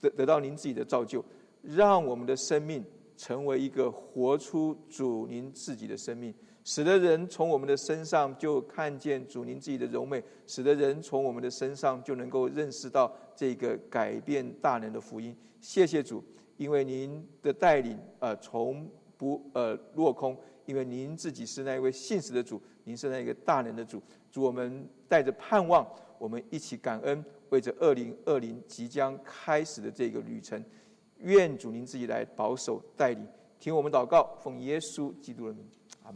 得得到您自己的造就，让我们的生命成为一个活出主您自己的生命，使得人从我们的身上就看见主您自己的柔美，使得人从我们的身上就能够认识到这个改变大能的福音。谢谢主，因为您的带领，呃，从不呃落空，因为您自己是那一位信实的主，您是那个大能的主。主，我们带着盼望，我们一起感恩。为着二零二零即将开始的这个旅程，愿主您自己来保守带领，听我们祷告，奉耶稣基督的名，